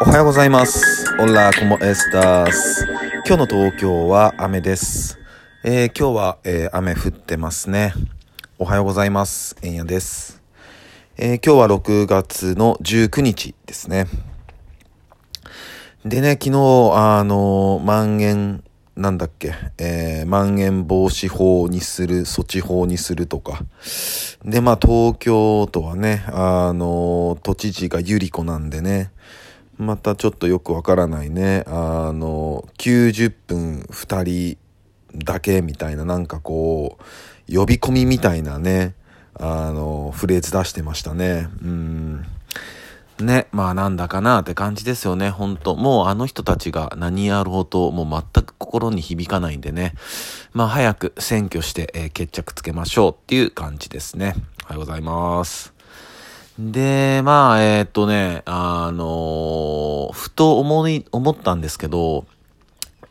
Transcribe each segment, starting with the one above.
おはようございます。オラコモエスタス。今日の東京は雨です。えー今日は、えー雨降ってますね。おはようございます。えんやです。えー今日は6月の19日ですね。でね、昨日、あの、まん延、なんだっけ、えー、まん延防止法にする、措置法にするとか。で、まあ、東京都はね、あの、都知事がゆり子なんでね、またちょっとよくわからないね、あの、90分2人だけみたいな、なんかこう、呼び込みみたいなね、あの、フレーズ出してましたね。うん。ね、まあなんだかなって感じですよね、ほんと。もうあの人たちが何やろうと、もう全く心に響かないんでね。まあ早く選挙して、えー決着つけましょうっていう感じですね。おはようございます。で、まあ、えーっとね、あのーふと思い、思ったんですけど、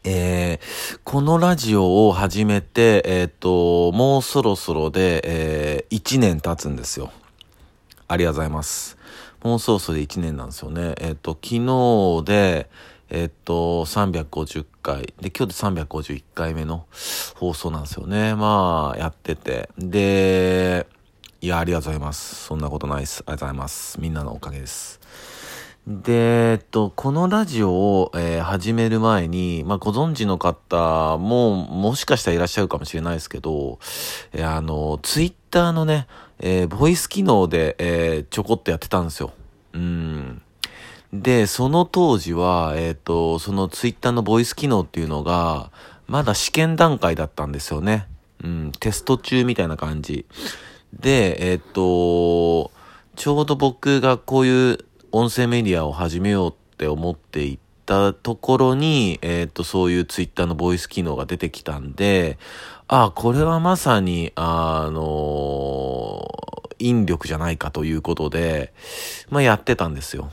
えーこのラジオを始めて、えっと、もうそろそろで、え1年経つんですよ。ありがとうございます。もうそろそろで1年なんですよね。えっ、と、昨日で、えっ、と、350回。で、今日で351回目の放送なんですよね。まあ、やってて。で、いや、ありがとうございます。そんなことないです。ありがとうございます。みんなのおかげです。で、えっと、このラジオを、えー始める前に、まあ、ご存知の方も、もしかしたらいらっしゃるかもしれないですけど、えーあの、ツイッターのね、えーボイス機能で、えちょこっとやってたんですよ。うん。で、その当時は、えっ、と、そのツイッターのボイス機能っていうのが、まだ試験段階だったんですよね。うん、テスト中みたいな感じ。で、えっ、と、ちょうど僕がこういう音声メディアを始めようって思っていたところに、えっ、と、そういうツイッターのボイス機能が出てきたんで、あ、これはまさに、あの、引力じゃないかということで、まあ、やってたんですよ。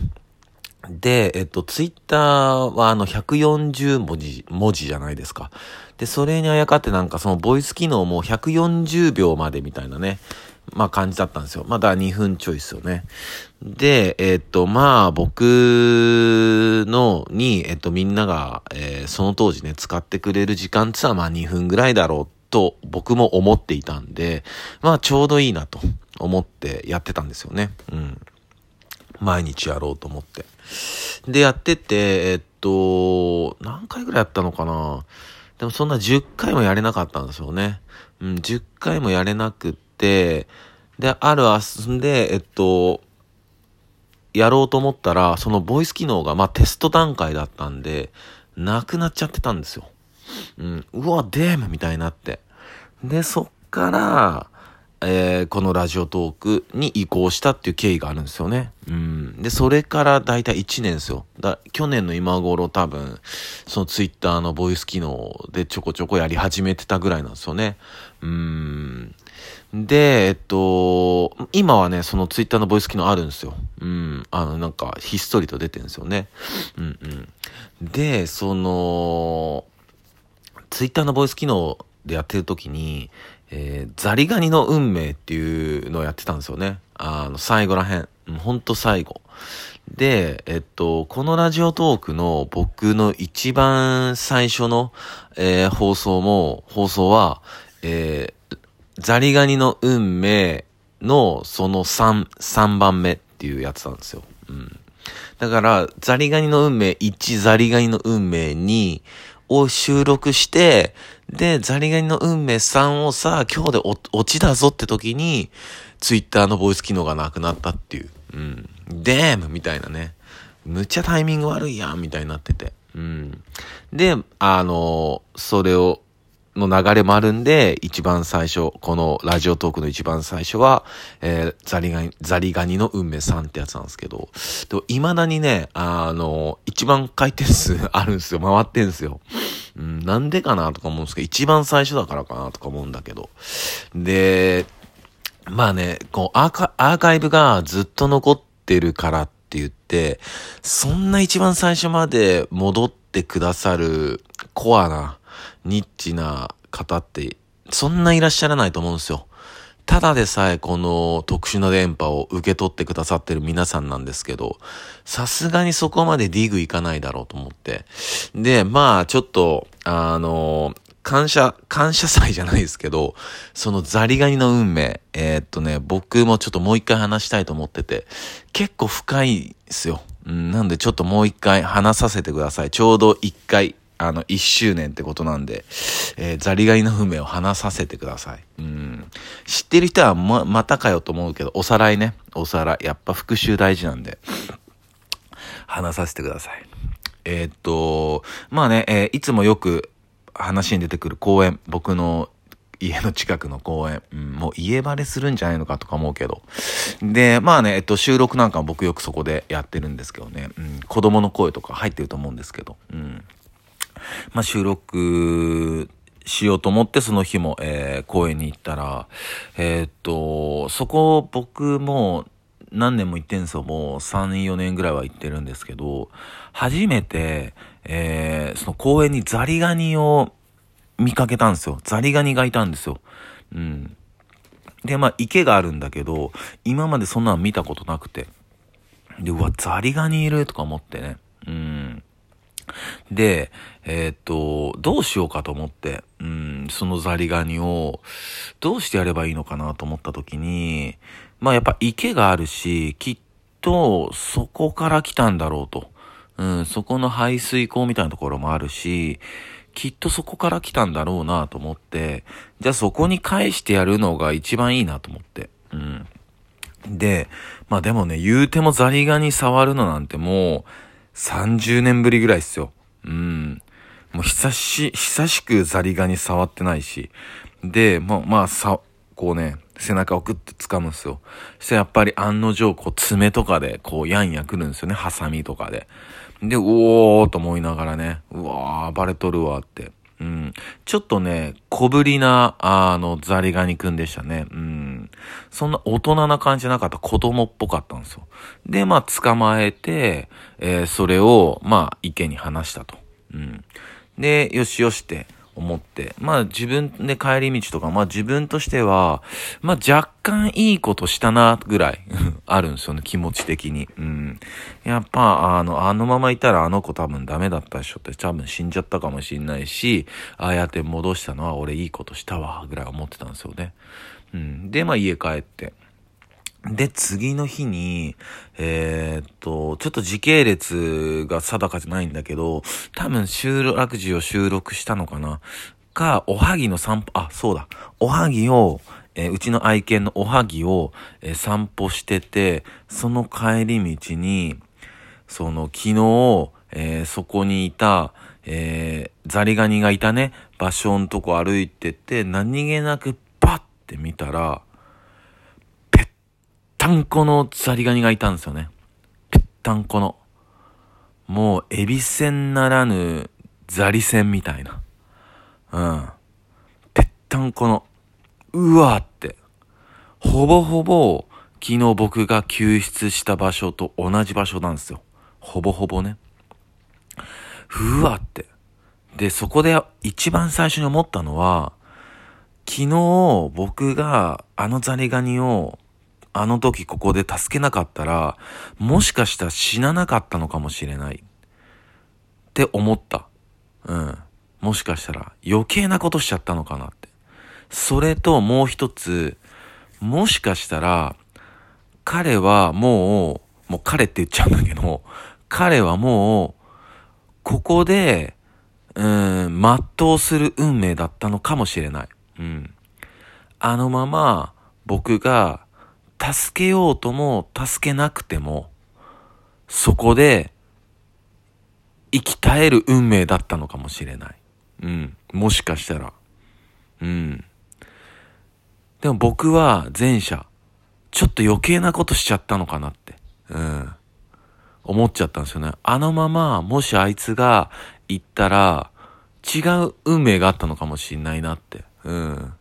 で、えっと、ツイッターはあの140文字、文字じゃないですか。で、それにあやかってなんかそのボイス機能も140秒までみたいなね、まあ感じだったんですよ。まあだから2分ちょいですよね。で、えっと、まあ僕のに、えっとみんなが、えーその当時ね、使ってくれる時間ってのはまあ2分ぐらいだろうと僕も思っていたんで、まあちょうどいいなと思ってやってたんですよね。うん。毎日やろうと思って。で、やってて、えっと、何回ぐらいやったのかなでもそんな10回もやれなかったんですよね。うん、10回もやれなくって、で、ある遊んで、えっと、やろうと思ったら、そのボイス機能が、まあ、テスト段階だったんで、なくなっちゃってたんですよ。うん、うわ、デームみたいになって。で、そっから、えーこのラジオトークに移行したっていう経緯があるんですよね。うん。で、それからだいたい1年ですよ。だ去年の今頃多分、そのツイッターのボイス機能でちょこちょこやり始めてたぐらいなんですよね。うん。で、えっと、今はね、そのツイッターのボイス機能あるんですよ。うん。あの、なんか、ひっそりと出てるんですよね。うんうん。で、その、ツイッターのボイス機能でやってる時に、えーザリガニの運命っていうのをやってたんですよね。あの、最後らへん。ほんと最後。で、えっと、このラジオトークの僕の一番最初の、えー放送も、放送は、えーザリガニの運命のその3、3番目っていうやつなんですよ。うん。だから、ザリガニの運命1、ザリガニの運命2を収録して、で、ザリガニの運命3をさ、今日で落ちだぞって時に、ツイッターのボイス機能がなくなったっていう。うん。デームみたいなね。むっちゃタイミング悪いやんみたいになってて。うん。で、あの、それを、の流れもあるんで、一番最初、このラジオトークの一番最初は、えーザリガニ、ザリガニの運命さんってやつなんですけど、でも未だにね、あの、一番回転数あるんですよ。回ってんですよ。うん、なんでかなとか思うんですけど、一番最初だからかなとか思うんだけど。で、まあね、こうアーカ、アーカイブがずっと残ってるからって言って、そんな一番最初まで戻ってくださるコアな、ニッチな方って、そんないらっしゃらないと思うんですよ。ただでさえこの特殊な電波を受け取ってくださってる皆さんなんですけど、さすがにそこまでディグいかないだろうと思って。で、まあちょっと、あの、感謝、感謝祭じゃないですけど、そのザリガニの運命、えー、っとね、僕もちょっともう一回話したいと思ってて、結構深いですよ。うん、なんでちょっともう一回話させてください。ちょうど一回、あの、一周年ってことなんで、えー、ザリガニの運命を話させてください。うん。知ってる人はま、またかよと思うけど、おさらいね。おさらい。やっぱ復習大事なんで、話させてください。えー、っと、まあね、えー、いつもよく話に出てくる公園、僕の家の近くの公園、うん、もう家バレするんじゃないのかとか思うけど。で、まあね、えっと、収録なんかも僕よくそこでやってるんですけどね、うん、子供の声とか入ってると思うんですけど、うん。まあ収録しようと思ってその日も、えー、公園に行ったら、えー、っと、そこ僕も何年も行ってんすよ。もう3、4年ぐらいは行ってるんですけど、初めて、えー、その公園にザリガニを見かけたんですよ。ザリガニがいたんですよ。うん。で、まあ池があるんだけど、今までそんなの見たことなくて。で、うわ、ザリガニいるとか思ってね。で、えー、っと、どうしようかと思って、うん、そのザリガニを、どうしてやればいいのかなと思った時に、まあやっぱ池があるし、きっとそこから来たんだろうと。うん、そこの排水溝みたいなところもあるし、きっとそこから来たんだろうなと思って、じゃあそこに返してやるのが一番いいなと思って。うん。で、まあでもね、言うてもザリガニ触るのなんてもう30年ぶりぐらいっすよ。うん。もう久し、久しくザリガニ触ってないし。で、まあ、まあ、さ、こうね、背中をグッて掴むんですよ。そしてやっぱり案の定、こう爪とかで、こうやんやくるんですよね、ハサミとかで。で、うおーと思いながらね、うわー、バレとるわって。うん。ちょっとね、小ぶりな、あの、ザリガニくんでしたね。うん。そんな大人な感じじゃなかった子供っぽかったんですよ。で、まあ、捕まえて、えー、それを、まあ、池に放したと。うん。で、よしよしって思って、まあ自分で帰り道とか、まあ自分としては、まあ若干いいことしたな、ぐらい あるんですよね、気持ち的に。うん。やっぱ、あの、あのままいたらあの子多分ダメだったでしょって多分死んじゃったかもしんないし、ああやって戻したのは俺いいことしたわ、ぐらい思ってたんですよね。うん。で、まあ家帰って。で、次の日に、えー、っと、ちょっと時系列が定かじゃないんだけど、多分収録時を収録したのかなか、おはぎの散歩、あ、そうだ。おはぎを、えー、うちの愛犬のおはぎを、えー、散歩してて、その帰り道に、その昨日、えー、そこにいた、えザリガニがいたね、場所のとこ歩いてて、何気なくパッて見たら、ったんこのザリガニがいたんですよね。ぺったんこの。もう、エビせんならぬ、ザリセンみたいな。うん。ぺったんこの、うわーって。ほぼほぼ、昨日僕が救出した場所と同じ場所なんですよ。ほぼほぼね。うわって。で、そこで一番最初に思ったのは、昨日僕があのザリガニをあの時ここで助けなかったら、もしかしたら死ななかったのかもしれない。って思った。うん。もしかしたら余計なことしちゃったのかなって。それともう一つ、もしかしたら、彼はもう、もう彼って言っちゃうんだけど、彼はもう、ここで、うん、全うする運命だったのかもしれない。うん。あのまま、僕が助けようとも助けなくても、そこで生き絶える運命だったのかもしれない。うん。もしかしたら。うん。でも僕は前者、ちょっと余計なことしちゃったのかなって。うん。思っちゃったんですよね。あのまま、もしあいつが行ったら、違う運命があったのかもしんないなって。うん。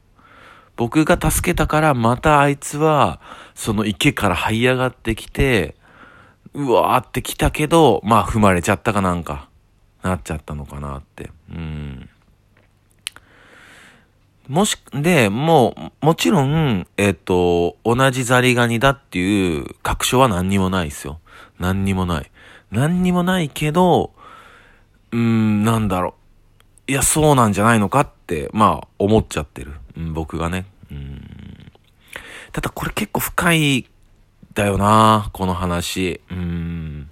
僕が助けたからまたあいつはその池から這い上がってきて、うわーって来たけど、まあ踏まれちゃったかなんか、なっちゃったのかなって。うん。もし、で、もう、もちろん、えっ、と、同じザリガニだっていう確証は何にもないですよ。何にもない。何にもないけど、うーん、なんだろう。いや、そうなんじゃないのかって、まあ、思っちゃってる。僕がね。うん。ただこれ結構深いだよな、この話。うん。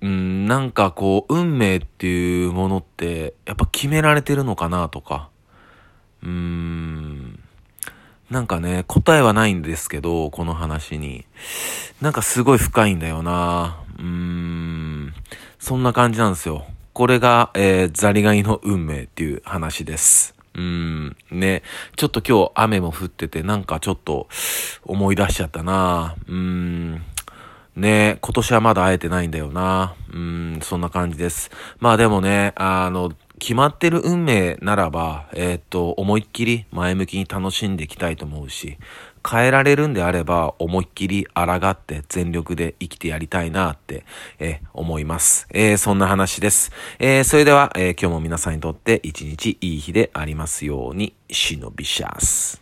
うん、なんかこう、運命っていうものって、やっぱ決められてるのかなとか。うーん。なんかね、答えはないんですけど、この話に。なんかすごい深いんだよな。うーん。そんな感じなんですよ。これが、えー、ザリガニの運命っていう話です。うん、ね。ちょっと今日雨も降ってて、なんかちょっと思い出しちゃったな。うん。ね今年はまだ会えてないんだよな。うん、そんな感じです。まあでもね、あの、決まってる運命ならば、えー、っと、思いっきり前向きに楽しんでいきたいと思うし、変えられるんであれば、思いっきり抗って全力で生きてやりたいなって、えー、思います。えー、そんな話です。えー、それでは、え今日も皆さんにとって一日いい日でありますように、忍びシャス。